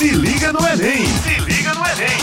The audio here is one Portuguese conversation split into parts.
Se liga no Enem! Se liga no Enem!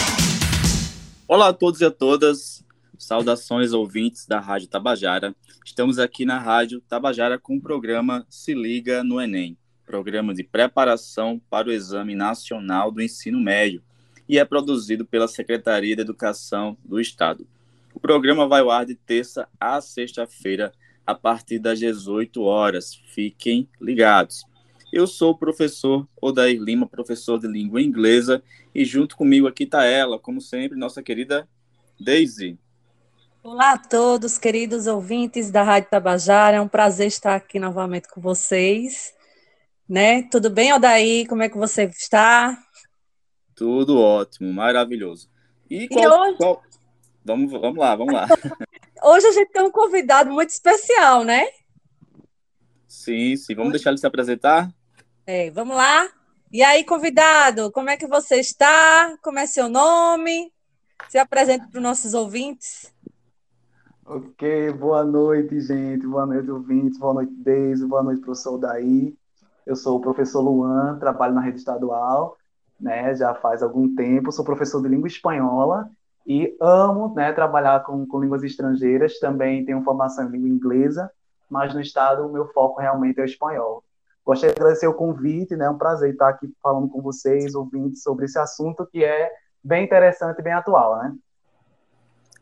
Olá a todos e a todas. Saudações ouvintes da Rádio Tabajara. Estamos aqui na Rádio Tabajara com o programa Se Liga no Enem, programa de preparação para o Exame Nacional do Ensino Médio, e é produzido pela Secretaria de Educação do Estado. O programa vai ao ar de terça a sexta-feira, a partir das 18 horas. Fiquem ligados. Eu sou o professor Odair Lima, professor de língua inglesa, e junto comigo aqui está ela, como sempre, nossa querida Daisy. Olá a todos, queridos ouvintes da Rádio Tabajara, é um prazer estar aqui novamente com vocês. Né? Tudo bem, Odair? Como é que você está? Tudo ótimo, maravilhoso. E, qual, e hoje... Qual... Vamos, vamos lá, vamos lá. hoje a gente tem um convidado muito especial, né? Sim, sim. Vamos deixar ele se apresentar? É, vamos lá. E aí, convidado, como é que você está? Como é seu nome? Se apresente para os nossos ouvintes. Ok, boa noite, gente. Boa noite, ouvintes. Boa noite, Deise. Boa noite, professor Daí. Eu sou o professor Luan, trabalho na rede estadual, né? Já faz algum tempo. Sou professor de língua espanhola e amo, né, trabalhar com, com línguas estrangeiras. Também tenho formação em língua inglesa, mas no estado o meu foco realmente é o espanhol. Gostaria de agradecer o convite, né? É um prazer estar aqui falando com vocês, ouvintes, sobre esse assunto que é bem interessante e bem atual, né?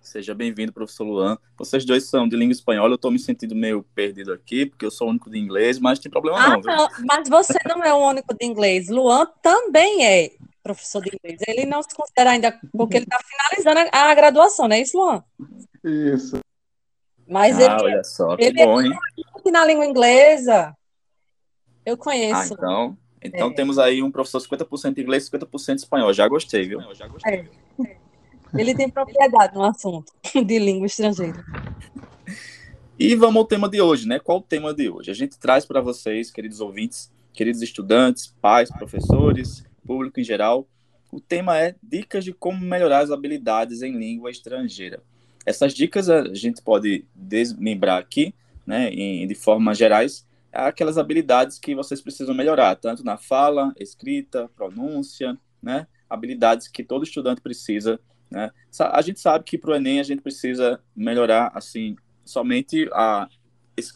Seja bem-vindo, professor Luan. Vocês dois são de língua espanhola, eu estou me sentindo meio perdido aqui, porque eu sou o único de inglês, mas não tem problema ah, não, não. Mas você não é o único de inglês. Luan também é professor de inglês. Ele não se considera ainda, porque ele está finalizando a, a, graduação, não é isso, Luan? Isso. Mas ah, ele, olha só, ele bom, é hein? na língua inglesa. Eu conheço. Ah, então, então é. temos aí um professor 50% inglês, 50% espanhol. Já gostei, viu? Já gostei. É. Ele tem propriedade no assunto de língua estrangeira. E vamos ao tema de hoje, né? Qual o tema de hoje? A gente traz para vocês, queridos ouvintes, queridos estudantes, pais, professores, público em geral, o tema é dicas de como melhorar as habilidades em língua estrangeira. Essas dicas a gente pode desmembrar aqui, né, em, de formas gerais, aquelas habilidades que vocês precisam melhorar, tanto na fala, escrita, pronúncia, né? Habilidades que todo estudante precisa, né? A gente sabe que para o Enem a gente precisa melhorar, assim, somente a,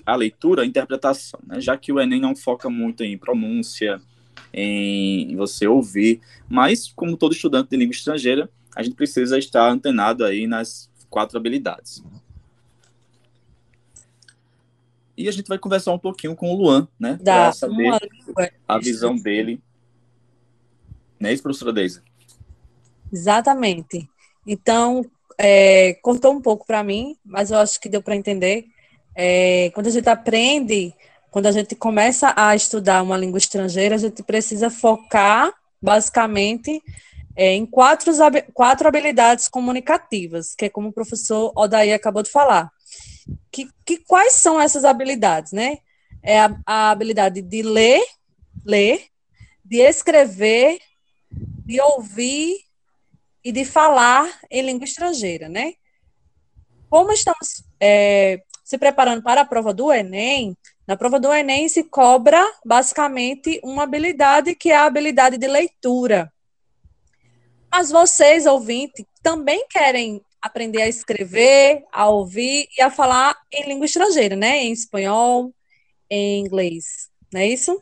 a leitura, a interpretação, né? Já que o Enem não foca muito em pronúncia, em você ouvir, mas como todo estudante de língua estrangeira, a gente precisa estar antenado aí nas quatro habilidades. E a gente vai conversar um pouquinho com o Luan, né? Para saber a visão dele. Não é isso, professora Deise? Exatamente. Então, é, contou um pouco para mim, mas eu acho que deu para entender. É, quando a gente aprende, quando a gente começa a estudar uma língua estrangeira, a gente precisa focar, basicamente, é, em quatro, quatro habilidades comunicativas, que é como o professor Odaí acabou de falar que, que quais são essas habilidades, né? É a, a habilidade de ler, ler, de escrever, de ouvir e de falar em língua estrangeira, né? Como estamos é, se preparando para a prova do Enem, na prova do Enem se cobra basicamente uma habilidade que é a habilidade de leitura. Mas vocês, ouvintes, também querem aprender a escrever, a ouvir e a falar em língua estrangeira, né? Em espanhol, em inglês. Não é isso?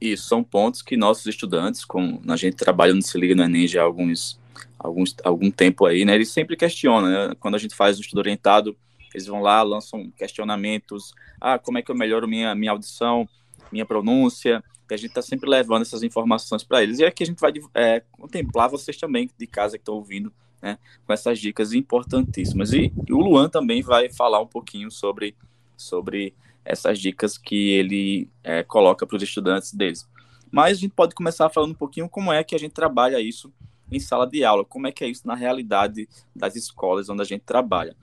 Isso, são pontos que nossos estudantes, com a gente trabalha no Se Liga no Enem já há alguns, alguns, algum tempo aí, né? Eles sempre questionam, né? Quando a gente faz o estudo orientado, eles vão lá, lançam questionamentos. Ah, como é que eu melhoro minha, minha audição, minha pronúncia? E a gente está sempre levando essas informações para eles. E aqui a gente vai é, contemplar vocês também de casa que estão ouvindo né, com essas dicas importantíssimas. E, e, o Luan também vai falar um pouquinho sobre, sobre essas dicas que ele é, coloca para os estudantes deles. Mas a gente pode começar falando um pouquinho como é que a gente trabalha isso em sala de aula, como é que é isso na realidade das escolas onde a gente trabalha.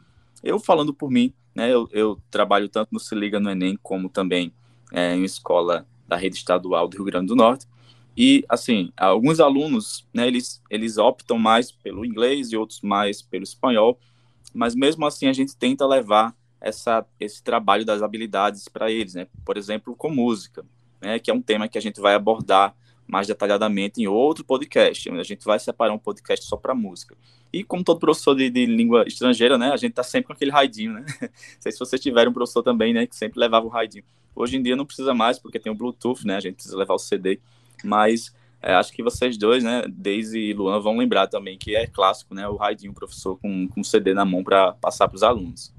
Eu falando por mim, né, eu, eu trabalho tanto no Se Liga no Enem como também é, em escola da rede estadual do Rio Grande do Norte. E, assim, alguns alunos, né, eles, eles optam mais pelo inglês e outros mais pelo espanhol, mas mesmo assim a gente tenta levar essa, esse trabalho das habilidades para eles, né? Por exemplo, com música, né, que é um tema que a gente vai abordar mais detalhadamente em outro podcast. A gente vai separar um podcast só para música. E como todo professor de, de, língua estrangeira, né, a gente tá sempre com aquele raidinho, né? Não sei se vocês tiveram um professor também, né, que sempre levava o raidinho. Hoje em dia não precisa mais, porque tem o Bluetooth, né, a gente precisa levar o CD, mas é, acho que vocês dois, né, Deise e Luan, vão lembrar também que é clássico, né, o raidinho, o professor com, com o CD na mão para passar para os alunos.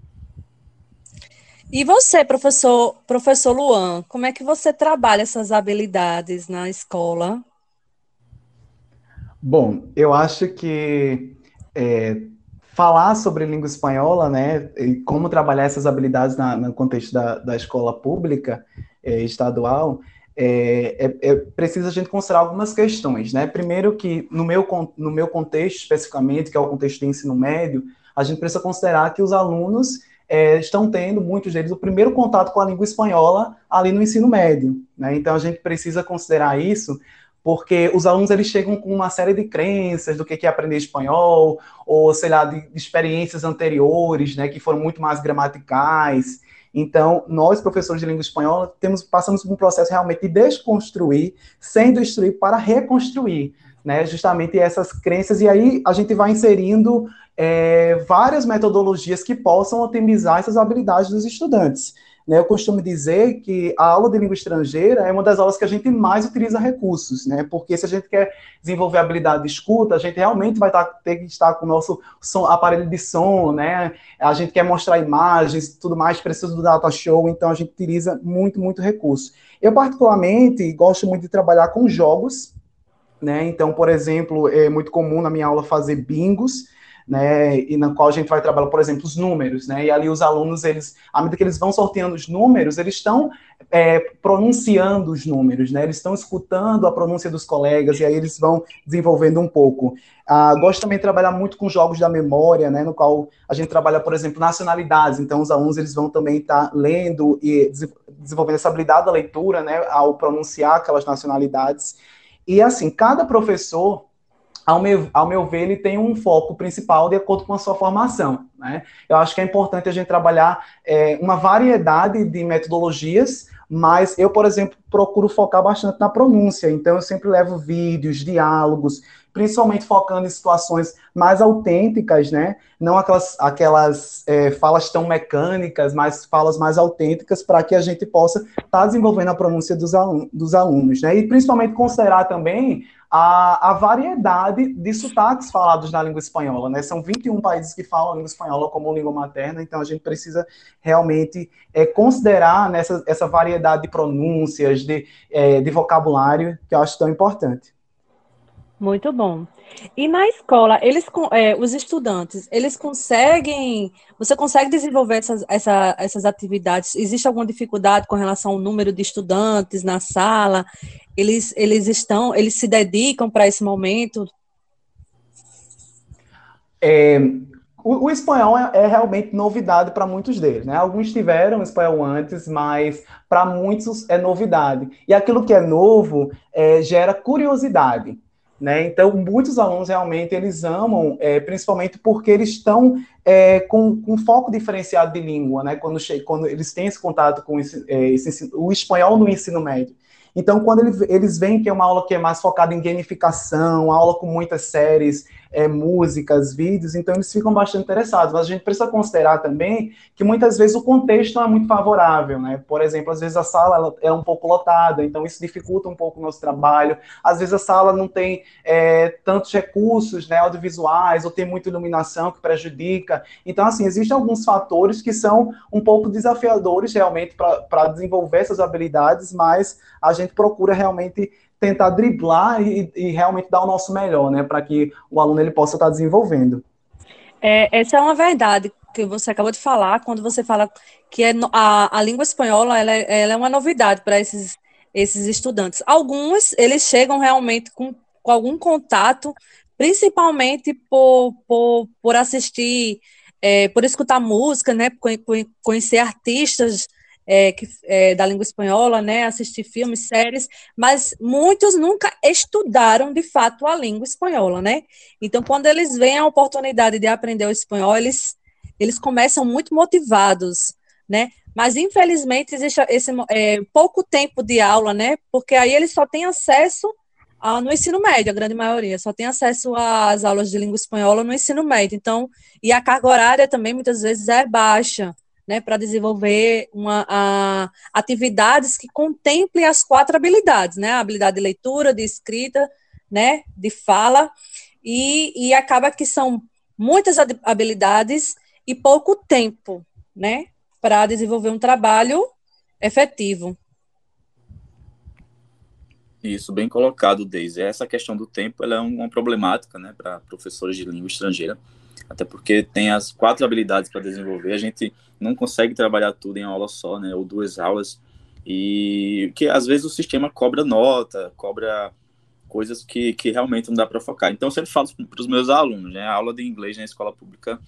E você, professor, professor Luan, como é que você trabalha essas habilidades na escola? Bom, eu acho que é, falar sobre língua espanhola, né, e como trabalhar essas habilidades na, no contexto da, da escola pública é, estadual, é, é, é, precisa a gente considerar algumas questões, né? Primeiro que no meu, no meu contexto especificamente, que é o contexto de ensino médio, a gente precisa considerar que os alunos é, estão tendo, muitos deles, o primeiro contato com a língua espanhola ali no ensino médio. Né? Então, a gente precisa considerar isso, porque os alunos eles chegam com uma série de crenças do que é aprender espanhol, ou, sei lá, de, experiências anteriores, né, que foram muito mais gramaticais. Então, nós, professores de língua espanhola, temos, passamos por um processo realmente de desconstruir, sem destruir, para reconstruir né, justamente essas crenças, e aí a gente vai inserindo é, várias metodologias que possam otimizar essas habilidades dos estudantes. Né, eu costumo dizer que a aula de língua estrangeira é uma das aulas que a gente mais utiliza recursos, né? Porque se a gente quer desenvolver habilidade de escuta, a gente realmente vai tá, ter que estar com o nosso som, aparelho de som, né? A gente quer mostrar imagens, tudo mais, precisa do data show, então a gente utiliza muito, muito recurso. Eu, particularmente, gosto muito de trabalhar com jogos, né? Então, por exemplo, é muito comum na minha aula fazer bingos, né, e na qual a gente vai trabalhar, por exemplo, os números, né, e ali os alunos, eles, à medida que eles vão sorteando os números, eles estão é, pronunciando os números, né, eles estão escutando a pronúncia dos colegas, e aí eles vão desenvolvendo um pouco. Ah, gosto também de trabalhar muito com jogos da memória, né, no qual a gente trabalha, por exemplo, nacionalidades, então os alunos, eles vão também estar tá lendo e desenvolvendo essa habilidade da leitura, né, ao pronunciar aquelas nacionalidades, e assim, cada professor, ao meu, ao meu ver, ele tem um foco principal de acordo com a sua formação. Né? Eu acho que é importante a gente trabalhar é, uma variedade de metodologias, mas eu, por exemplo, procuro focar bastante na pronúncia. Então, eu sempre levo vídeos, diálogos, principalmente focando em situações mais autênticas, né? Não aquelas, aquelas é, falas tão mecânicas, mas falas mais autênticas para que a gente possa estar tá desenvolvendo a pronúncia dos, alun dos alunos, né? E principalmente considerar também a, a, variedade de sotaques falados na língua espanhola, né? São 21 países que falam a língua espanhola como língua materna, então a gente precisa realmente é, considerar nessa, essa variedade de pronúncias, de, é, de vocabulário, que eu acho tão importante. Muito bom. E na escola, eles, é, os estudantes, eles conseguem, você consegue desenvolver essas, essa, essas atividades? Existe alguma dificuldade com relação ao número de estudantes na sala? Eles, eles estão, eles se dedicam para esse momento? É, o, o, espanhol é, é realmente novidade para muitos deles, né? Alguns tiveram espanhol antes, mas para muitos é novidade. E aquilo que é novo é, gera curiosidade. Né? Então, muitos alunos realmente eles amam, é, principalmente porque eles estão é, com, com foco diferenciado de língua, né? quando, quando eles têm esse contato com esse, é, esse, o espanhol no ensino médio. Então, quando ele, eles veem que é uma aula que é mais focada em gamificação, aula com muitas séries, é, músicas, vídeos, então eles ficam bastante interessados. Mas a gente precisa considerar também que muitas vezes o contexto não é muito favorável, né? Por exemplo, às vezes a sala é um pouco lotada, então isso dificulta um pouco o nosso trabalho. Às vezes a sala não tem é, tantos recursos né, audiovisuais, ou tem muita iluminação que prejudica. Então, assim, existem alguns fatores que são um pouco desafiadores realmente para desenvolver essas habilidades, mas a gente procura realmente tentar driblar e, e realmente dar o nosso melhor, né, para que o aluno ele possa estar desenvolvendo. É, essa é uma verdade que você acabou de falar, quando você fala que é a, a língua espanhola ela é, ela é uma novidade para esses, esses estudantes. Alguns, eles chegam realmente com, com algum contato, principalmente por, por, por assistir, é, por escutar música, né, conhecer artistas é, que, é, da língua espanhola, né, assistir filmes, séries, mas muitos nunca estudaram de fato a língua espanhola, né? Então, quando eles veem a oportunidade de aprender o espanhol, eles, eles começam muito motivados, né? Mas infelizmente existe esse é, pouco tempo de aula, né? Porque aí eles só têm acesso no ensino médio, a grande maioria, só tem acesso às aulas de língua espanhola no ensino médio. Então, e a carga horária também muitas vezes é baixa, né, para desenvolver uma, a, atividades que contemplem as quatro habilidades, né, a habilidade de leitura, de escrita, né, de fala, e, e acaba que são muitas habilidades e pouco tempo, né, para desenvolver um trabalho efetivo. Isso, bem colocado, Deise. Essa questão do tempo ela é uma problemática né, para professores de língua estrangeira, até porque tem as quatro habilidades para desenvolver, a gente não consegue trabalhar tudo em aula só, né, ou duas aulas, e que às vezes o sistema cobra nota, cobra coisas que, que realmente não dá para focar. Então, eu sempre falo para os meus alunos, né, a aula de inglês na escola pública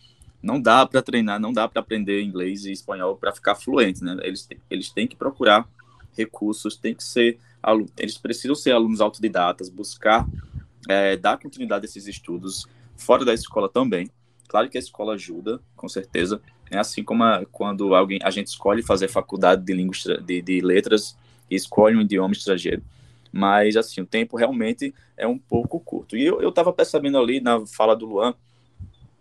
não dá para treinar, não dá para aprender inglês e espanhol para ficar fluente, né? Eles, eles têm que procurar recursos, tem que ser eles precisam ser alunos autodidatas, buscar é, dar continuidade a esses estudos fora da escola também. Claro que a escola ajuda, com certeza. É assim como a, quando alguém a gente escolhe fazer faculdade de língua de, de letras e escolhe um idioma estrangeiro. Mas assim, o tempo realmente é um pouco curto. E eu estava percebendo ali na fala do Luan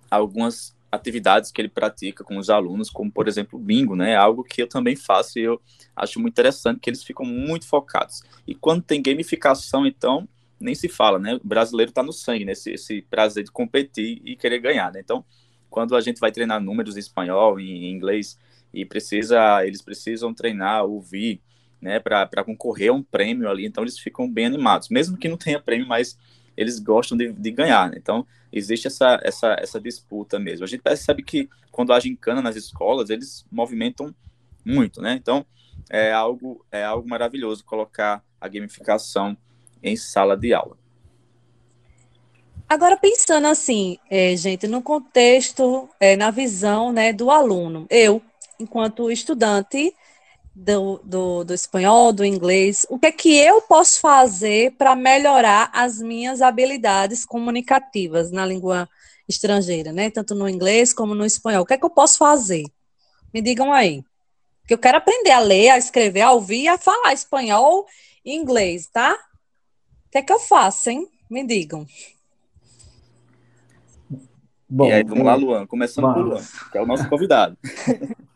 algumas atividades que ele pratica com os alunos, como por exemplo bingo, né? Algo que eu também faço e eu acho muito interessante que eles ficam muito focados. E quando tem gamificação, então nem se fala, né? O brasileiro está no sangue, né? Esse, esse, prazer de competir e querer ganhar, né? Então, quando a gente vai treinar números em espanhol, em inglês e precisa, eles precisam treinar, ouvir, né? Para concorrer a um prêmio ali, então eles ficam bem animados, mesmo que não tenha prêmio, mas eles gostam de, de ganhar, né? Então, existe essa, essa, essa disputa mesmo. A gente percebe que quando há gincana nas escolas, eles movimentam muito, né? Então, é algo, é algo maravilhoso colocar a gamificação em sala de aula. Agora, pensando assim, é, gente, no contexto, é, na visão né, do aluno, eu, enquanto estudante, do, do, do, espanhol, do inglês, o que é que eu posso fazer para melhorar as minhas habilidades comunicativas na língua estrangeira, né? Tanto no inglês como no espanhol. O que é que eu posso fazer? Me digam aí. Porque eu quero aprender a ler, a escrever, a ouvir a falar espanhol e inglês, tá? O que é que eu faço, hein? Me digam. Bom, e aí, vamos lá, Luan. Começando vamos. por Luan, que é o nosso convidado.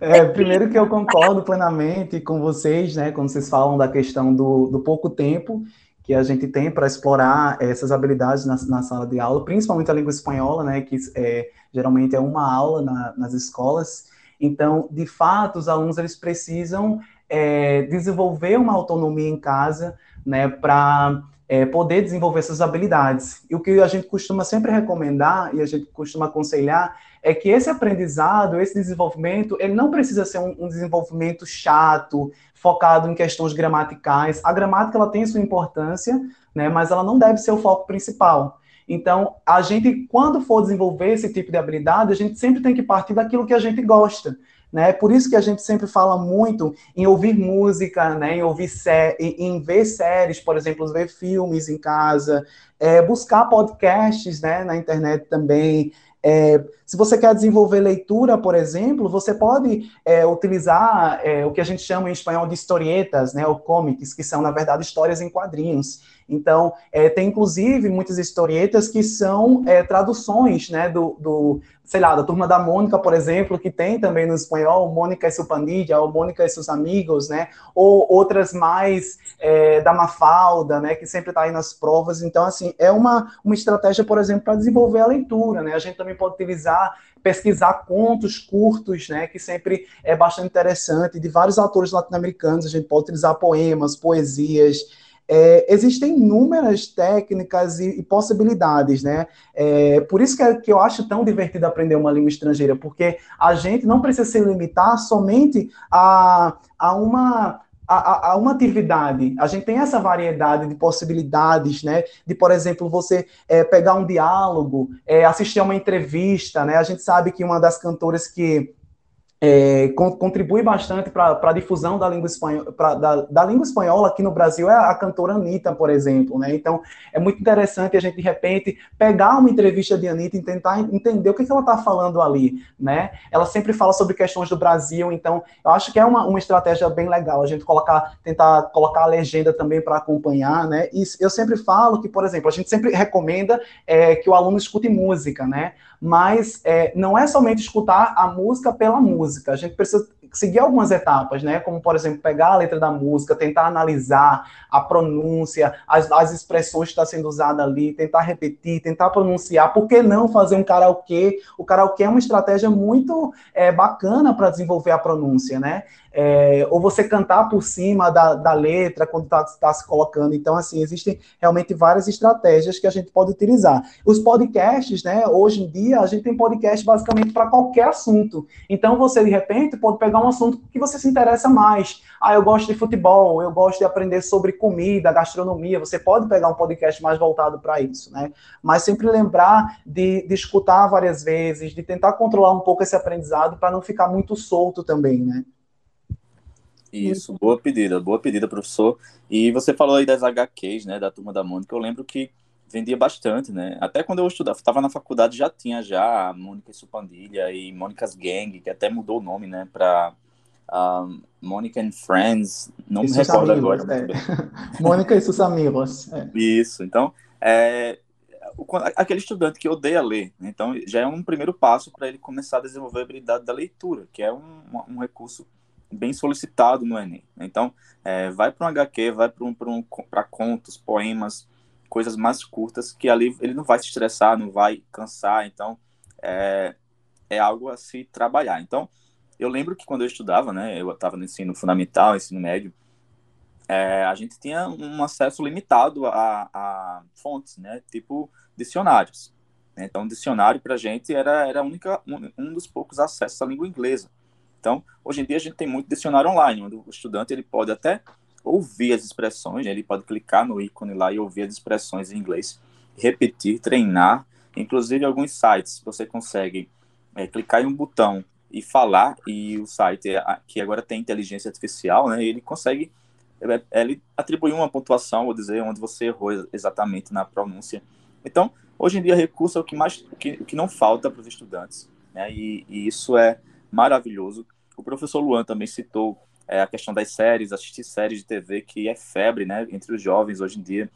É, primeiro que eu concordo plenamente com vocês, né, quando vocês falam da questão do, do pouco tempo que a gente tem para explorar essas habilidades na, na, sala de aula, principalmente a língua espanhola, né, que é, geralmente é uma aula na, nas escolas. Então, de fato, os alunos eles precisam é, desenvolver uma autonomia em casa, né, para é, poder desenvolver essas habilidades. E o que a gente costuma sempre recomendar e a gente costuma aconselhar é que esse aprendizado, esse desenvolvimento, ele não precisa ser um, um, desenvolvimento chato, focado em questões gramaticais. A gramática ela tem sua importância, né, mas ela não deve ser o foco principal. Então, a gente, quando for desenvolver esse tipo de habilidade, a gente sempre tem que partir daquilo que a gente gosta. Né? Por isso que a gente sempre fala muito em ouvir música, né? em ouvir sé em ver séries, por exemplo, ver filmes em casa, é, buscar podcasts né? na internet também, é, se você quer desenvolver leitura, por exemplo, você pode é, utilizar é, o que a gente chama em espanhol de historietas, né, ou comics, que são, na verdade, histórias em quadrinhos. Então, é, tem inclusive muitas historietas que são é, traduções né, do, do, sei lá, da Turma da Mônica, por exemplo, que tem também no espanhol, Mônica e sua pandilha, ou Mônica e seus amigos, né? Ou outras mais é, da Mafalda, né? Que sempre está aí nas provas. Então, assim, é uma, uma estratégia, por exemplo, para desenvolver a leitura, né? A gente também pode utilizar pesquisar contos curtos, né, que sempre é bastante interessante, de vários autores latino-americanos, a gente pode utilizar poemas, poesias, é, existem inúmeras técnicas e, e possibilidades, né? É, por isso que, é, que eu acho tão divertido aprender uma língua estrangeira, porque a gente não precisa se limitar somente a, a uma a, a, uma atividade. A gente tem essa variedade de possibilidades, né? De, por exemplo, você é, pegar um diálogo, é, assistir a uma entrevista, né? A gente sabe que uma das cantoras que é, contribui bastante para a difusão da língua, espanhola, pra, da, da, língua espanhola aqui no Brasil é a cantora Anitta, por exemplo, né? Então, é muito interessante a gente, de repente, pegar uma entrevista de Anitta e tentar entender o que, que ela está falando ali, né? Ela sempre fala sobre questões do Brasil, então, eu acho que é uma, uma estratégia bem legal a gente colocar, tentar colocar a legenda também para acompanhar, né? E eu sempre falo que, por exemplo, a gente sempre recomenda é, que o aluno escute música, né? Mas é, não é somente escutar a música pela música, a gente precisa seguir algumas etapas, né? Como, por exemplo, pegar a letra da música, tentar analisar a pronúncia, as, as expressões que estão tá sendo usadas ali, tentar repetir, tentar pronunciar. Por que não fazer um karaokê? O karaokê é uma estratégia muito é, bacana para desenvolver a pronúncia, né? É, ou você cantar por cima da, da letra quando está tá se colocando. Então, assim, existem realmente várias estratégias que a gente pode utilizar. Os podcasts, né? Hoje em dia, a gente tem podcast basicamente para qualquer assunto. Então, você, de repente, pode pegar um assunto que você se interessa mais. Ah, eu gosto de futebol, eu gosto de aprender sobre comida, gastronomia. Você pode pegar um podcast mais voltado para isso, né? Mas sempre lembrar de, de escutar várias vezes, de tentar controlar um pouco esse aprendizado para não ficar muito solto também, né? Isso, boa pedida, boa pedida, professor. E você falou aí das HQs, né, da Turma da Mônica. Eu lembro que vendia bastante, né? Até quando eu estudava, estava na faculdade, já tinha já a Mônica e Supandilha e Mônica's Gang, que até mudou o nome, né, para um, Mônica and Friends, não e me recordo amigos, agora. É. Mônica e seus amigos. É. Isso, então, é, aquele estudante que odeia ler, então já é um primeiro passo para ele começar a desenvolver a habilidade da leitura, que é um, um recurso bem solicitado no Enem. Né? Então, é, vai para um HQ, vai para um, um, contos, poemas, coisas mais curtas, que ali ele não vai se estressar, não vai cansar, então é, é algo a se trabalhar. Então, eu lembro que quando eu estudava, né, eu estava no ensino fundamental, ensino médio, é, a gente tinha um acesso limitado a, a fontes, né, tipo dicionários. Então, dicionário para a gente era, era única, um, um dos poucos acessos à língua inglesa. Então, hoje em dia a gente tem muito dicionário online, onde o estudante ele pode até ouvir as expressões, ele pode clicar no ícone lá e ouvir as expressões em inglês, repetir, treinar. Inclusive, alguns sites você consegue é, clicar em um botão e falar, e o site, que agora tem inteligência artificial, né, ele consegue é, é, ele atribuir uma pontuação, ou dizer onde você errou exatamente na pronúncia. Então, hoje em dia, recurso é o que mais que, que não falta para os estudantes, né, e, e isso é maravilhoso. O professor Luan também citou é, a questão das séries, assistir séries de TV, que é febre, né, entre os jovens hoje em dia.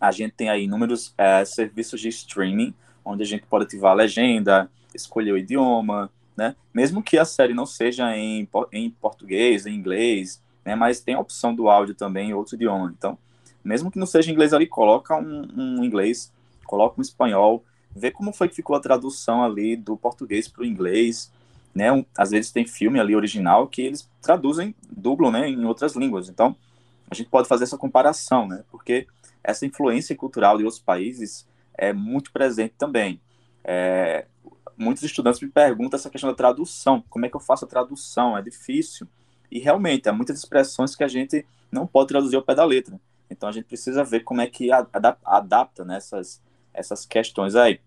A gente tem aí inúmeros é, serviços de streaming, onde a gente pode ativar a legenda, escolher o idioma, né, mesmo que a série não seja em, em português, em inglês, né, mas tem a opção do áudio também em outro idioma. Então, mesmo que não seja inglês ali, coloca um, um inglês, coloca um espanhol, vê como foi que ficou a tradução ali do português para o inglês, né? Um, às vezes tem filme ali original que eles traduzem, dublam, né, em outras línguas. Então, a gente pode fazer essa comparação, né? Porque essa influência cultural de outros países é muito presente também. É, muitos estudantes me perguntam essa questão da tradução. Como é que eu faço a tradução? É difícil. E realmente, há muitas expressões que a gente não pode traduzir ao pé da letra. Então, a gente precisa ver como é que adapta nessas né, essas questões aí.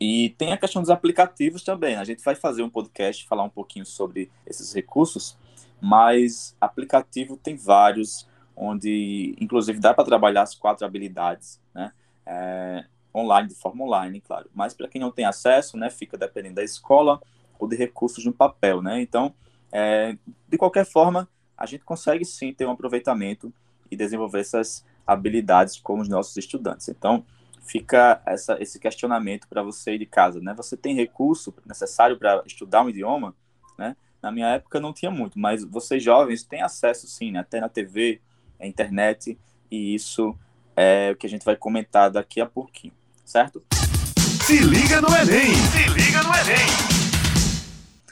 E tem a questão dos aplicativos também. A gente vai fazer um podcast falar um pouquinho sobre esses recursos, mas aplicativo tem vários, onde inclusive dá para trabalhar as quatro habilidades, né? É, online, de forma online, claro. Mas para quem não tem acesso, né, fica dependendo da escola ou de recursos no papel, né? Então, é, de qualquer forma, a gente consegue sim ter um aproveitamento e desenvolver essas habilidades com os nossos estudantes. Então, fica essa, esse questionamento para você de casa, né? Você tem recurso necessário para estudar um idioma, né? Na minha época não tinha muito, mas vocês jovens têm acesso sim, né? até na TV, na internet, e isso é o que a gente vai comentar daqui a pouquinho, certo? Se liga no Enem! Se liga no Enem!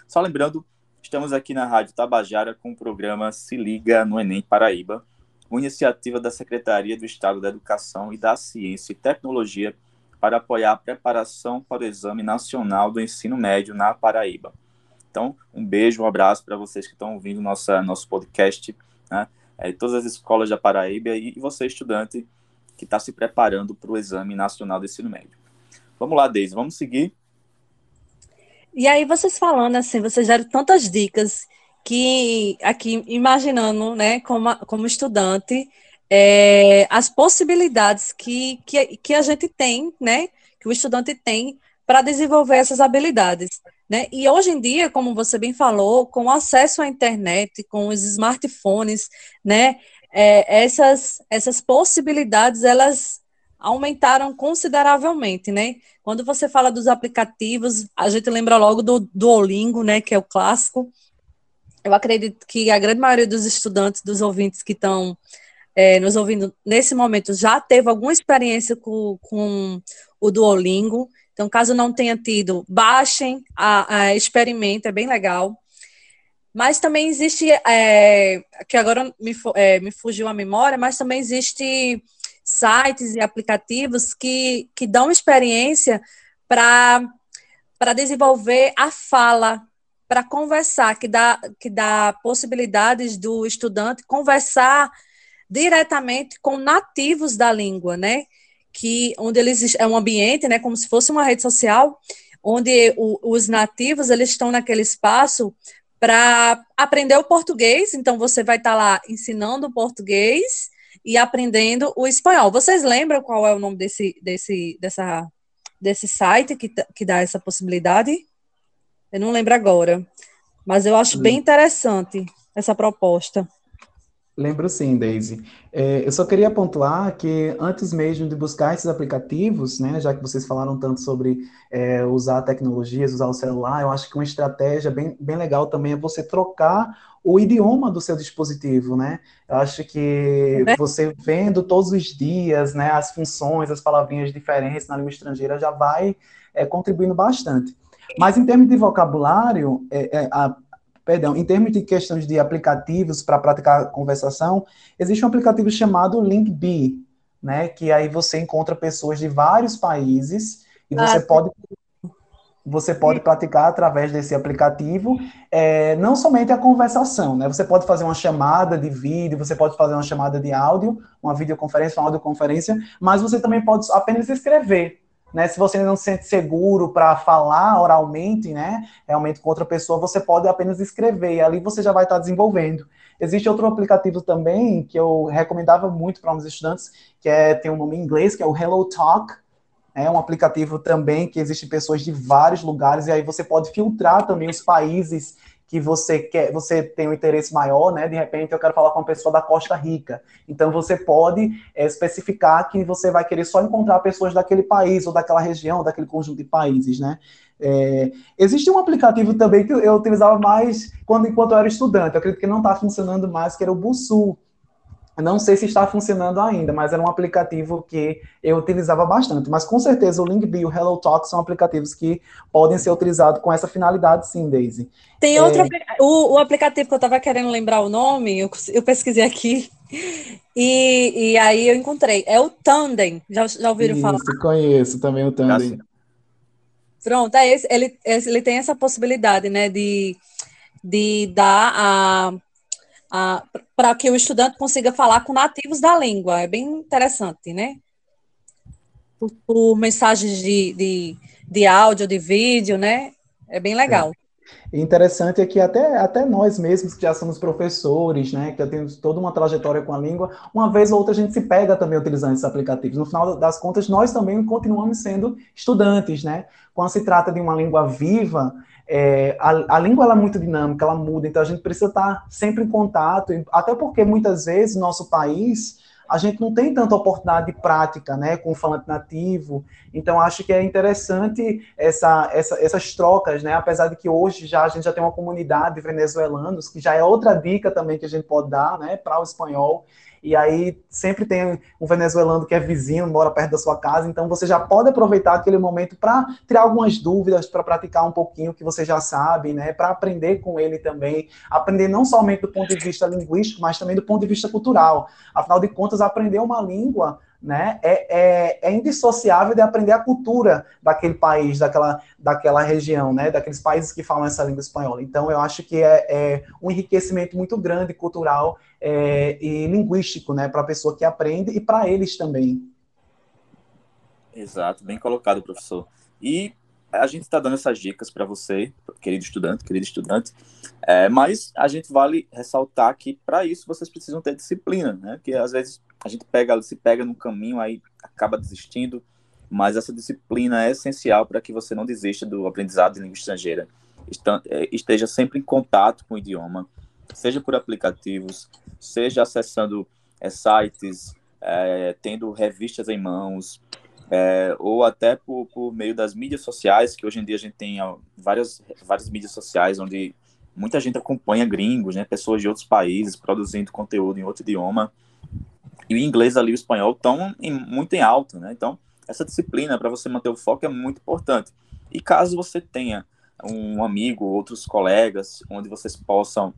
Só lembrando, estamos aqui na Rádio Tabajara com o programa Se Liga no Enem Paraíba, uma iniciativa da Secretaria do Estado da Educação e da Ciência e Tecnologia para apoiar a preparação para o Exame Nacional do Ensino Médio na Paraíba. Então, um beijo, um abraço para vocês que estão ouvindo nossa, nosso podcast, né? É, todas as escolas da Paraíba e, e você, estudante, que está se preparando para o Exame Nacional do Ensino Médio. Vamos lá, Deise, vamos seguir E aí vocês falando assim, vocês deram tantas dicas aqui imaginando, né, como, como estudante, é, as possibilidades que, que, que a gente tem, né, que o estudante tem para desenvolver essas habilidades. Né? E hoje em dia, como você bem falou, com o acesso à internet, com os smartphones, né, é, essas, essas possibilidades, elas aumentaram consideravelmente, né? Quando você fala dos aplicativos, a gente lembra logo do Duolingo, né, que é o clássico. Eu acredito que a grande maioria dos estudantes, dos ouvintes que estão é, nos ouvindo nesse momento já teve alguma experiência com, com o Duolingo. Então, caso não tenha tido, baixem, a, a é bem legal. Mas também existe, é, que agora me, é, me fugiu a memória, mas também existe sites e aplicativos que, que dão experiência para desenvolver a fala, para conversar, que dá, que dá possibilidades do estudante conversar diretamente com nativos da língua, né? Que onde eles é um ambiente, né, como se fosse uma rede social, onde o, os nativos eles estão naquele espaço para aprender o português. Então você vai estar tá lá ensinando o português e aprendendo o espanhol. Vocês lembram qual é o nome desse desse dessa desse site que, que dá essa possibilidade? Eu não lembro agora, mas eu acho bem interessante essa proposta. Lembro sim, Daisy. É, eu só queria pontuar que antes mesmo de buscar esses aplicativos, né, já que vocês falaram tanto sobre é, usar tecnologias, usar o celular, eu acho que uma estratégia bem, bem legal também é você trocar o idioma do seu dispositivo, né? Eu acho que é. você vendo todos os dias, né, as funções, as palavrinhas diferentes na língua estrangeira já vai é, contribuindo bastante. Mas em termos de vocabulário, é, é a Perdão, em termos de questões de aplicativos para praticar conversação, existe um aplicativo chamado LinkBee, né? Que aí você encontra pessoas de vários países e ah, você pode você pode praticar através desse aplicativo, é, não somente a conversação, né? Você pode fazer uma chamada de vídeo, você pode fazer uma chamada de áudio, uma videoconferência, uma audioconferência, mas você também pode apenas escrever. Né, se você não se sente seguro para falar oralmente, né, realmente com outra pessoa, você pode apenas escrever e ali você já vai estar desenvolvendo. Existe outro aplicativo também que eu recomendava muito para os estudantes, que é, tem um nome em inglês, que é o Hello Talk. É um aplicativo também que existe pessoas de vários lugares e aí você pode filtrar também os países que você quer, você tem um interesse maior, né? De repente eu quero falar com uma pessoa da Costa Rica. Então você pode é, especificar que você vai querer só encontrar pessoas daquele país ou daquela região, daquele conjunto de países, né? É, existe um aplicativo também que eu utilizava mais quando enquanto eu era estudante. Eu acredito que não está funcionando mais, que era o Busul. Não sei se está funcionando ainda, mas era um aplicativo que eu utilizava bastante. Mas com certeza o Linkbee e o Hello Talk são aplicativos que podem ser utilizados com essa finalidade, sim, Daisy. Tem é... outro o, o aplicativo que eu estava querendo lembrar o nome, eu, eu pesquisei aqui. E, e aí eu encontrei. É o Tandem. Já, já ouviram Isso, falar? conheço também o Tandem. Pronto, é esse, ele, ele tem essa possibilidade, né, de, de dar a para que o estudante consiga falar com nativos da língua. É bem interessante, né? Por, por mensagens de, de, de áudio, de vídeo, né? É bem legal. É. Interessante é que até, até nós mesmos, que já somos professores, né, que temos toda uma trajetória com a língua, uma vez ou outra a gente se pega também utilizando esses aplicativos. No final das contas, nós também continuamos sendo estudantes, né? Quando se trata de uma língua viva, é, a, a, língua é muito dinâmica, ela muda, então a gente precisa estar sempre em contato, até porque muitas vezes no nosso país a gente não tem tanta oportunidade de prática né, com o falante nativo, então acho que é interessante essa, essa, essas trocas, né, apesar de que hoje já a gente já tem uma comunidade de venezuelanos, que já é outra dica também que a gente pode dar né, para o espanhol, e aí sempre tem um venezuelano que é vizinho, mora perto da sua casa, então você já pode aproveitar aquele momento para tirar algumas dúvidas, para praticar um pouquinho que você já sabe, né, para aprender com ele também, aprender não somente do ponto de vista linguístico, mas também do ponto de vista cultural. Afinal de contas, aprender uma língua né, é, é, é, indissociável de aprender a cultura daquele país, daquela, daquela região, né, daqueles países que falam essa língua espanhola. Então, eu acho que é, é um enriquecimento muito grande cultural é, e linguístico né, para a pessoa que aprende e para eles também. Exato, bem colocado, professor. E a gente está dando essas dicas para você, querido estudante, querido estudante, é, mas a gente vale ressaltar que para isso vocês precisam ter disciplina, né? Que às vezes a gente pega, se pega no caminho, aí acaba desistindo, mas essa disciplina é essencial para que você não desista do aprendizado de língua estrangeira. É, esteja sempre em contato com o idioma, seja por aplicativos, seja acessando é, sites, é, tendo revistas em mãos, é, ou até por, por, meio das mídias sociais, que hoje em dia a gente tem várias, várias mídias sociais onde muita gente acompanha gringos, né, pessoas de outros países produzindo conteúdo em outro idioma, e o inglês ali e o espanhol estão muito em alta, né, então essa disciplina para você manter o foco é muito importante. E caso você tenha um amigo, outros colegas, onde vocês possam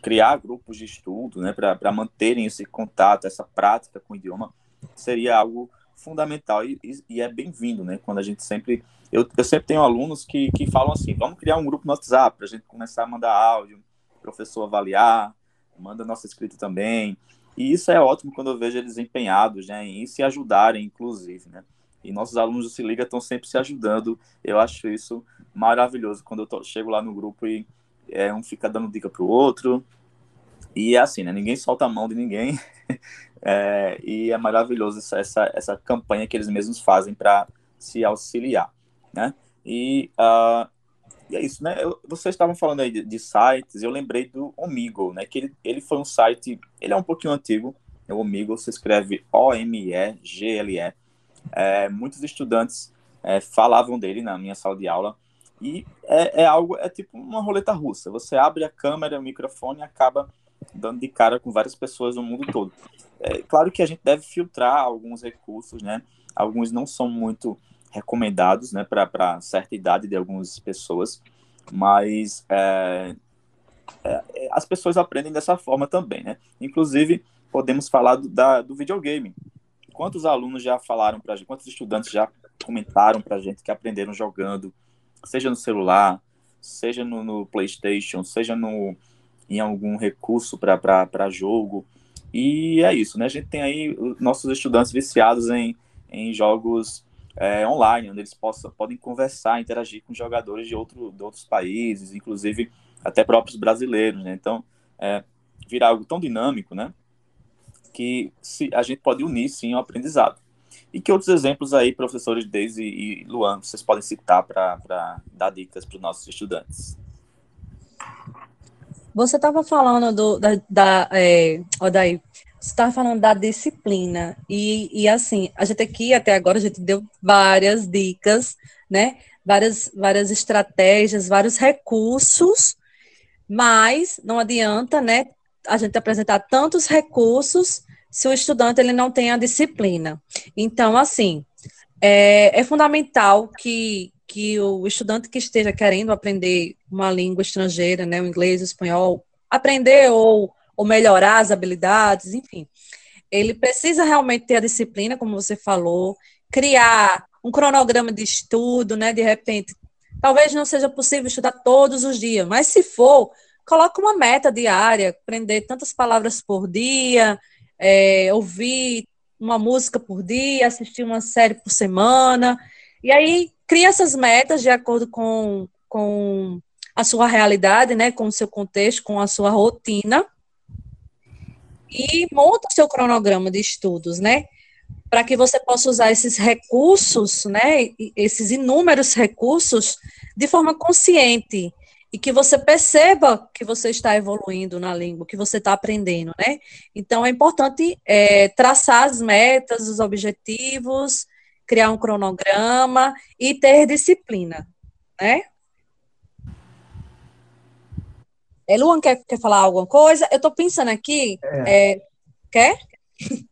criar grupos de estudo, né, para manterem esse contato, essa prática com o idioma, seria algo fundamental e, e é bem-vindo, né, quando a gente sempre... Eu, eu sempre tenho alunos que, que falam assim, vamos criar um grupo no WhatsApp para a gente começar a mandar áudio, professor avaliar, manda nossa escrita também, e isso é ótimo quando eu vejo eles empenhados, né, em se ajudarem, inclusive, né, e nossos alunos do Se Liga estão sempre se ajudando. Eu acho isso maravilhoso quando eu tô, chego lá no grupo e é, um fica dando dica para o outro. E é assim, né? Ninguém solta a mão de ninguém. É, e é maravilhoso essa, essa, essa campanha que eles mesmos fazem para se auxiliar, né? E, uh, e, é isso, né? Eu, vocês estavam falando aí de, de, sites, eu lembrei do Omigo, né? Que ele, ele foi um site, ele é um pouquinho antigo, é o Omigo, se escreve O-M-E-G-L-E. É, muitos estudantes é, falavam dele na minha sala de aula e é, é, algo, é tipo uma roleta russa. Você abre a câmera, o microfone e acaba dando de cara com várias pessoas no mundo todo. É claro que a gente deve filtrar alguns recursos, né? Alguns não são muito recomendados, né, para certa idade de algumas pessoas, mas é, é, é, as pessoas aprendem dessa forma também, né? Inclusive, podemos falar do, da, do videogame. Quantos alunos já falaram para gente, quantos estudantes já comentaram para gente que aprenderam jogando, seja no celular, seja no, no PlayStation, seja no, em algum recurso para jogo. E é isso, né? A gente tem aí nossos estudantes viciados em, em jogos é, online, onde eles possam, podem conversar, interagir com jogadores de, outro, de outros países, inclusive até próprios brasileiros, né? Então, é, virar algo tão dinâmico, né? que se, a gente pode unir sim ao aprendizado. E que outros exemplos aí, professores Deise e Luan, vocês podem citar para dar dicas para os nossos estudantes? Você estava falando do, da, da é, Odaí, você estava falando da disciplina, e, e assim, a gente aqui até agora, a gente deu várias dicas, né, várias, várias estratégias, vários recursos, mas não adianta, né, a gente apresentar tantos recursos se o estudante ele não tem a disciplina. Então, assim, é, é fundamental que, que o estudante que esteja querendo aprender uma língua estrangeira, né, o inglês, o espanhol, aprender ou, ou melhorar as habilidades, enfim, ele precisa realmente ter a disciplina, como você falou, criar um cronograma de estudo, né, de repente, talvez não seja possível estudar todos os dias, mas se for, coloca uma meta diária, aprender tantas palavras por dia, é, ouvir uma música por dia, assistir uma série por semana, e aí cria essas metas de acordo com, com a sua realidade, né, com o seu contexto, com a sua rotina, e monta o seu cronograma de estudos, né, para que você possa usar esses recursos, né, esses inúmeros recursos, de forma consciente, e que você perceba que você está evoluindo na língua, que você está aprendendo, né? Então, é importante é, traçar as metas, os objetivos, criar um cronograma e ter disciplina, né? É, Luan, quer, quer falar alguma coisa? Eu estou pensando aqui, é. É, quer?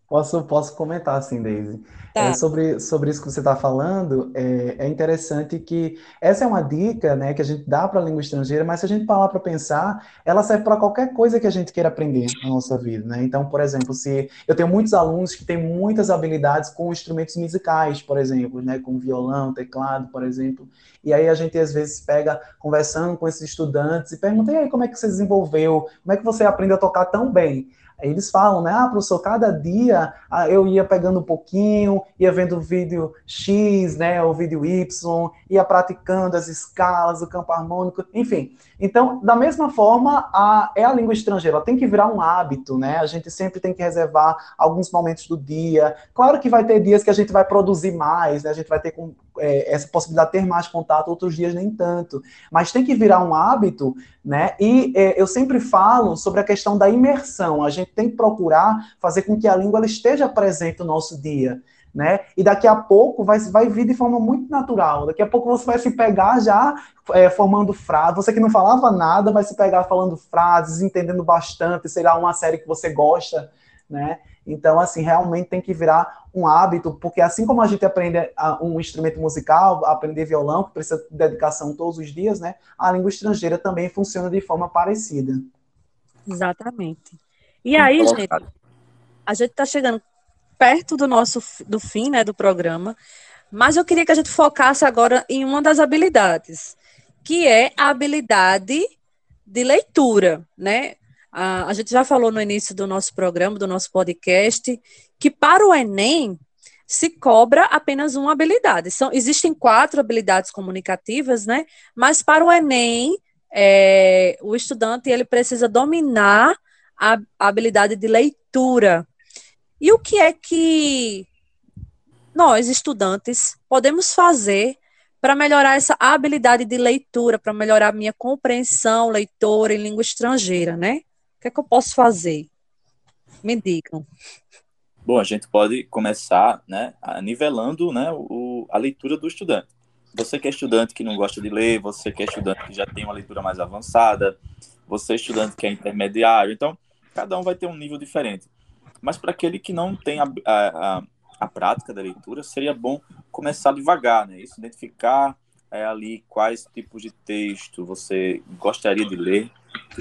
Posso, posso comentar, assim, Daisy. Tá. É, sobre, sobre isso que você está falando, é, é, interessante que essa é uma dica né, que a gente dá para a língua estrangeira, mas se a gente parar para pensar, ela serve para qualquer coisa que a gente queira aprender na nossa vida. Né? Então, por exemplo, se eu tenho muitos alunos que têm muitas habilidades com instrumentos musicais, por exemplo, né, com violão, teclado, por exemplo, e aí a gente às vezes pega conversando com esses estudantes e pergunta, e aí, como é que você desenvolveu? Como é que você aprende a tocar tão bem? Eles falam, né? Ah, professor, cada dia ah, eu ia pegando um pouquinho, ia vendo o vídeo X, né? O vídeo Y, ia praticando as escalas, o campo harmônico, enfim. Então, da mesma forma, a, é a língua estrangeira, ela tem que virar um hábito, né? A gente sempre tem que reservar alguns momentos do dia. Claro que vai ter dias que a gente vai produzir mais, né? A gente vai ter com, é, essa possibilidade de ter mais contato, outros dias nem tanto. Mas tem que virar um hábito, né? E é, eu sempre falo sobre a questão da imersão. A gente tem que procurar fazer com que a língua esteja presente no nosso dia né? E daqui a pouco vai, vai vir de forma muito natural. Daqui a pouco você vai se pegar já é, formando frases. Você que não falava nada vai se pegar falando frases, entendendo bastante, sei lá, uma série que você gosta, né? Então, assim, realmente tem que virar um hábito, porque assim como a gente aprende um instrumento musical, aprender violão, que precisa de dedicação todos os dias, né? A língua estrangeira também funciona de forma parecida. Exatamente. E aí, gente, a gente está chegando perto do nosso do fim, né, do programa, mas eu queria que a gente focasse agora em uma das habilidades, que é a habilidade de leitura, né? A, a gente já falou no início do nosso programa, do nosso podcast, que para o Enem se cobra apenas uma habilidade. São, existem quatro habilidades comunicativas, né? Mas para o Enem, é, o estudante ele precisa dominar a, a habilidade de leitura, e o que é que nós, estudantes, podemos fazer para melhorar essa habilidade de leitura, para melhorar minha compreensão leitora em língua estrangeira, né? O que é que eu posso fazer? Me digam. Bom, a gente pode começar, né, nivelando, né, o, a leitura do estudante. Você que é estudante que não gosta de ler, você que é estudante que já tem uma leitura mais avançada, você é estudante que é intermediário, então cada um vai ter um nível diferente. Mas para aquele que não tem a, a, a, prática da leitura, seria bom começar devagar, né? Isso, identificar é, ali quais tipos de texto você gostaria de ler,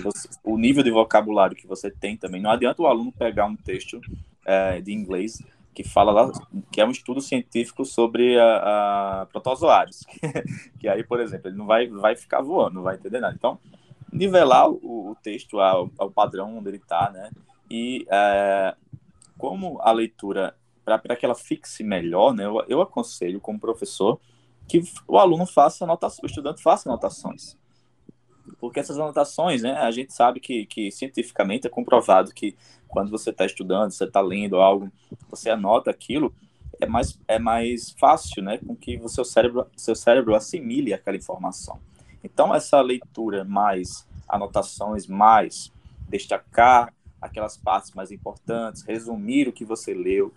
você, o nível de vocabulário que você tem também. Não adianta o aluno pegar um texto é, de inglês que fala lá, que é um estudo científico sobre a, a protozoários, que aí, por exemplo, ele não vai, vai ficar voando, não vai entender nada. Então, nivelar o, o texto ao, ao padrão onde ele está, né? E é, como a leitura, para que ela fixe melhor, né, eu, eu aconselho como professor que o aluno faça anotações, o estudante faça anotações. Porque essas anotações, né, a gente sabe que, que cientificamente é comprovado que quando você está estudando, você está lendo algo, você anota aquilo, é mais, é mais fácil, né, com que o seu cérebro, seu cérebro assimile aquela informação. Então, essa leitura mais anotações, mais destacar aquelas partes mais importantes, resumir o que você leu,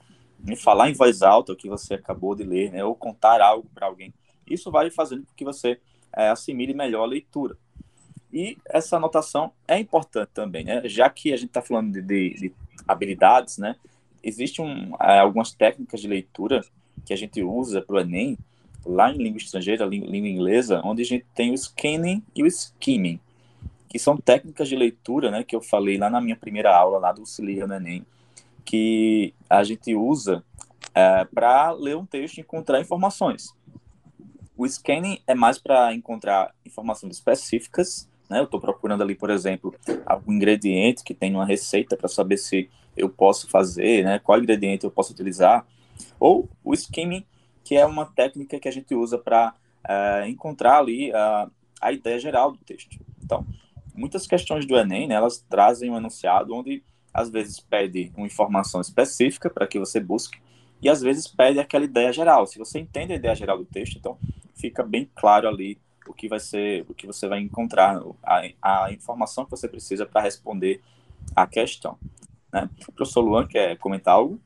falar em voz alta o que você acabou de ler, né, ou contar algo para alguém. Isso vai fazendo com que você é, assimile melhor a leitura. E essa anotação é importante também, né? já que a gente está falando de, de, de, habilidades, né? existem um, é, algumas técnicas de leitura que a gente usa para o Enem, lá em língua estrangeira, língua, inglesa, onde a gente tem o scanning e o skimming que são técnicas de leitura, né, que eu falei lá na minha primeira aula, lá do Se no Enem, que a gente usa é, para ler um texto e encontrar informações. O scanning é mais para encontrar informações específicas, né, eu estou procurando ali, por exemplo, algum ingrediente que tem uma receita para saber se eu posso fazer, né, qual ingrediente eu posso utilizar, ou o skimming, que é uma técnica que a gente usa para é, encontrar ali a, a ideia geral do texto. Então, muitas questões do Enem, né, elas trazem um enunciado onde às vezes pede uma informação específica para que você busque e às vezes pede aquela ideia geral. Se você entende a ideia geral do texto, então fica bem claro ali o que vai ser, o que você vai encontrar, a, a informação que você precisa para responder a questão. Né? O professor Luan quer comentar algo?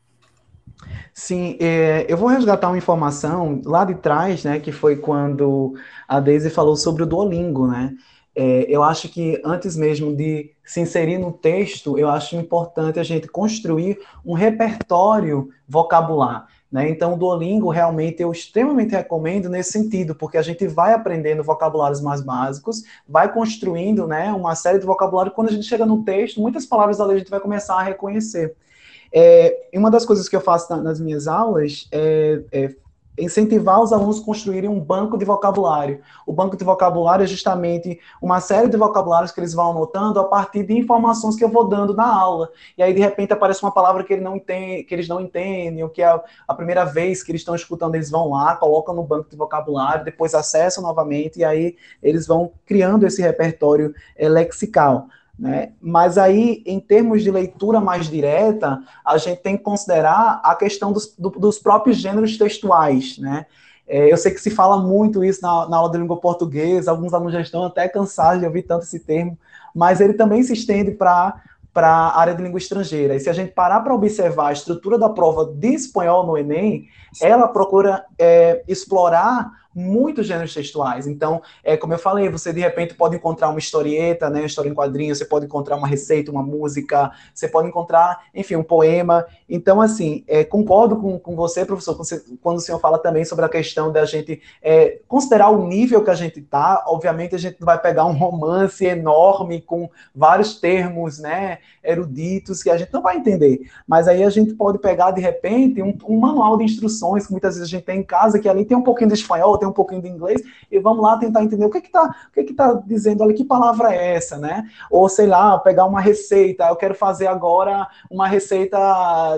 Sim, é, eu vou resgatar uma informação lá de trás, né, que foi quando a Daisy falou sobre o Duolingo, né? É, eu acho que antes mesmo de se inserir no texto, eu acho importante a gente construir um repertório vocabular. Né? Então, o Duolingo realmente eu extremamente recomendo nesse sentido, porque a gente vai aprendendo vocabulários mais básicos, vai construindo né, uma série de vocabulário. Quando a gente chega no texto, muitas palavras ali a gente vai começar a reconhecer. É, uma das coisas que eu faço nas minhas aulas é, é incentivar os alunos a construírem um banco de vocabulário. O banco de vocabulário é justamente uma série de vocabulários que eles vão anotando a partir de informações que eu vou dando na aula. E aí, de repente, aparece uma palavra que, ele não entende, que eles não entendem, ou que é a primeira vez que eles estão escutando, eles vão lá, colocam no banco de vocabulário, depois acessam novamente, e aí eles vão criando esse repertório é, lexical. Né? Mas aí, em termos de leitura mais direta, a gente tem que considerar a questão dos, do, dos próprios gêneros textuais. Né? É, eu sei que se fala muito isso na, na aula de língua portuguesa, alguns alunos já estão até cansados de ouvir tanto esse termo, mas ele também se estende para a área de língua estrangeira. E se a gente parar para observar a estrutura da prova de espanhol no Enem, ela procura é, explorar muitos gêneros textuais. Então, é como eu falei, você de repente pode encontrar uma historieta, né, história em quadrinhos, você pode encontrar uma receita, uma música, você pode encontrar, enfim, um poema. Então, assim, é, concordo com, com você, professor, quando o senhor fala também sobre a questão da gente é, considerar o nível que a gente está. Obviamente, a gente não vai pegar um romance enorme com vários termos, né, eruditos que a gente não vai entender. Mas aí a gente pode pegar, de repente, um, um manual de instruções que muitas vezes a gente tem em casa, que ali tem um pouquinho de espanhol, tem um pouquinho de inglês, e vamos lá tentar entender o que está o que que tá dizendo ali, que palavra é essa, né? Ou, sei lá, pegar uma receita, eu quero fazer agora uma receita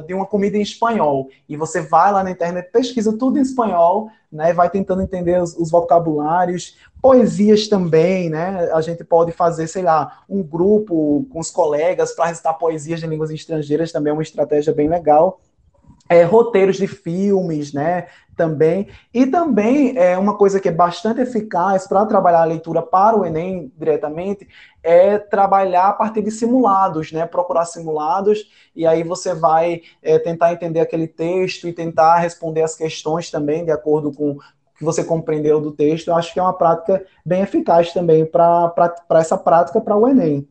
de uma comida em espanhol, e você vai lá na internet, pesquisa tudo em espanhol, né, vai tentando entender os, os, vocabulários, poesias também, né? A gente pode fazer, sei lá, um grupo com os colegas para recitar poesias de línguas estrangeiras, também é uma estratégia bem legal. É, roteiros de filmes, né? também. E também é uma coisa que é bastante eficaz para trabalhar a leitura para o Enem diretamente é trabalhar a partir de simulados, né? Procurar simulados e aí você vai é, tentar entender aquele texto e tentar responder as questões também de acordo com o que você compreendeu do texto. Eu acho que é uma prática bem eficaz também para essa prática para o Enem.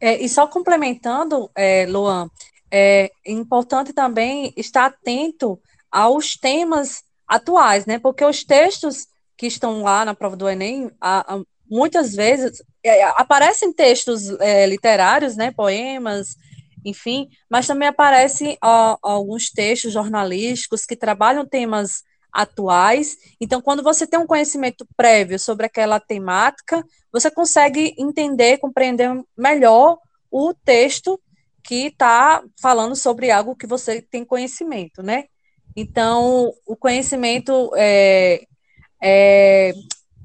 É, e só complementando, é, Luan, é importante também estar atento aos temas atuais, né? Porque os textos que estão lá na prova do Enem, muitas vezes é, aparecem textos é, literários, né? Poemas, enfim, mas também aparecem ó, alguns textos jornalísticos que trabalham temas atuais. Então, quando você tem um conhecimento prévio sobre aquela temática, você consegue entender, compreender melhor o texto que está falando sobre algo que você tem conhecimento, né? Então, o conhecimento é, é,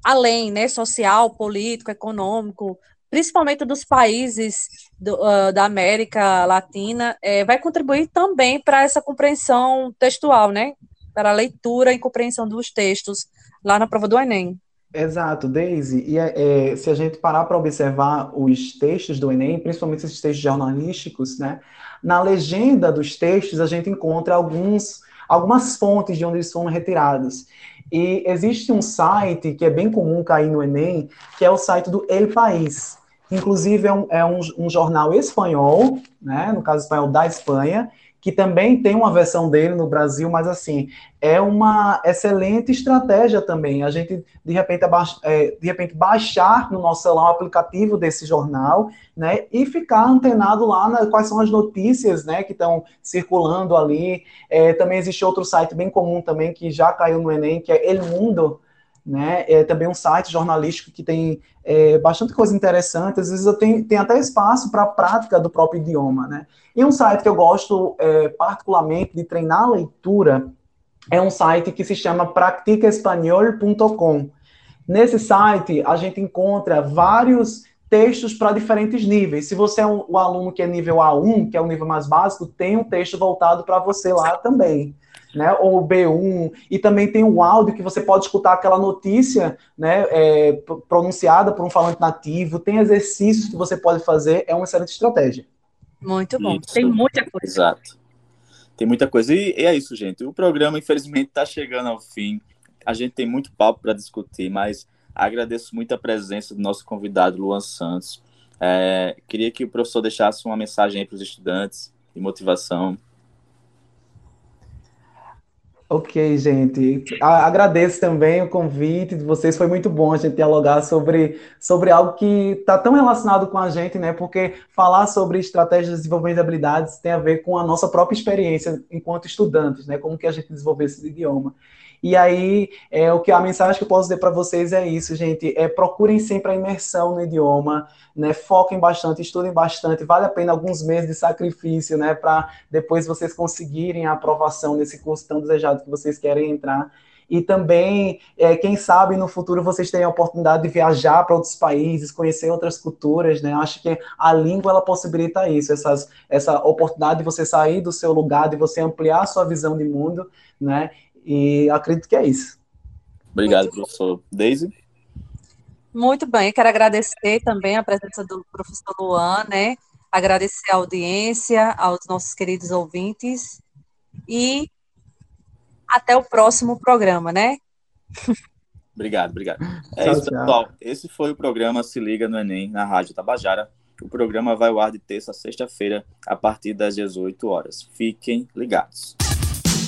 além, né, social, político, econômico, principalmente dos países do, uh, da América Latina, é, vai contribuir também para essa compreensão textual, né? Para a leitura e compreensão dos textos lá na prova do Enem. Exato, Daisy. E é, é se a gente parar para observar os textos do Enem, principalmente esses textos jornalísticos, né? Na legenda dos textos a gente encontra alguns algumas fontes de onde eles foram retirados. E existe um site que é bem comum cair no Enem, que é o site do El País. Inclusive, é um, é um, um jornal espanhol, né, no caso espanhol da Espanha, que também tem uma versão dele no Brasil, mas assim, é uma excelente estratégia também. A gente, de repente, é, de repente baixar no nosso celular o aplicativo desse jornal, né, e ficar antenado lá na, quais são as notícias, né, que estão circulando ali. É, também existe outro site bem comum também, que já caiu no Enem, que é El Mundo, né? É também um site jornalístico que tem é, bastante coisa interessante. Às vezes eu tenho, até espaço para a prática do próprio idioma, né? E um site que eu gosto é, particularmente de treinar a leitura é um site que se chama practicaespanhol.com. Nesse site a gente encontra vários textos para diferentes níveis. Se você é um, o aluno que é nível A1, que é o nível mais básico, tem um texto voltado para você lá também né, ou B1, e também tem o áudio que você pode escutar aquela notícia, né, é, pronunciada por um falante nativo, tem exercícios que você pode fazer, é uma excelente estratégia. Muito bom, isso. tem muita coisa. Exato. Tem muita coisa, e, e é isso, gente, o programa, infelizmente, está chegando ao fim, a gente tem muito papo para discutir, mas agradeço muito a presença do nosso convidado, Luan Santos, é, queria que o professor deixasse uma mensagem para os estudantes de motivação. Ok, gente. Agradeço também o convite de vocês. Foi muito bom a gente dialogar sobre, sobre algo que está tão relacionado com a gente, né? Porque falar sobre estratégias de desenvolvimento de habilidades tem a ver com a nossa própria experiência enquanto estudantes, né? Como que a gente desenvolveu esse idioma. E aí, é, o que a mensagem que eu posso dizer para vocês é isso, gente. É, procurem sempre a imersão no idioma, né? Foquem bastante, estudem bastante. Vale a pena alguns meses de sacrifício, né? Para depois vocês conseguirem a aprovação nesse curso tão desejado que vocês querem entrar. E também, é, quem sabe no futuro vocês tenham a oportunidade de viajar para outros países, conhecer outras culturas, né? Acho que a língua ela possibilita isso, essas, essa oportunidade de você sair do seu lugar, de você ampliar a sua visão de mundo, né? E acredito que é isso. Obrigado, Muito professor. Daisy? Muito bem, quero agradecer também a presença do professor Luan, né? Agradecer a audiência, aos nossos queridos ouvintes e até o próximo programa, né? Obrigado, obrigado. É tchau, isso, pessoal. Esse foi o programa Se Liga no Enem, na Rádio Tabajara. O programa vai ao ar de terça a sexta-feira, a partir das 18 horas. Fiquem ligados.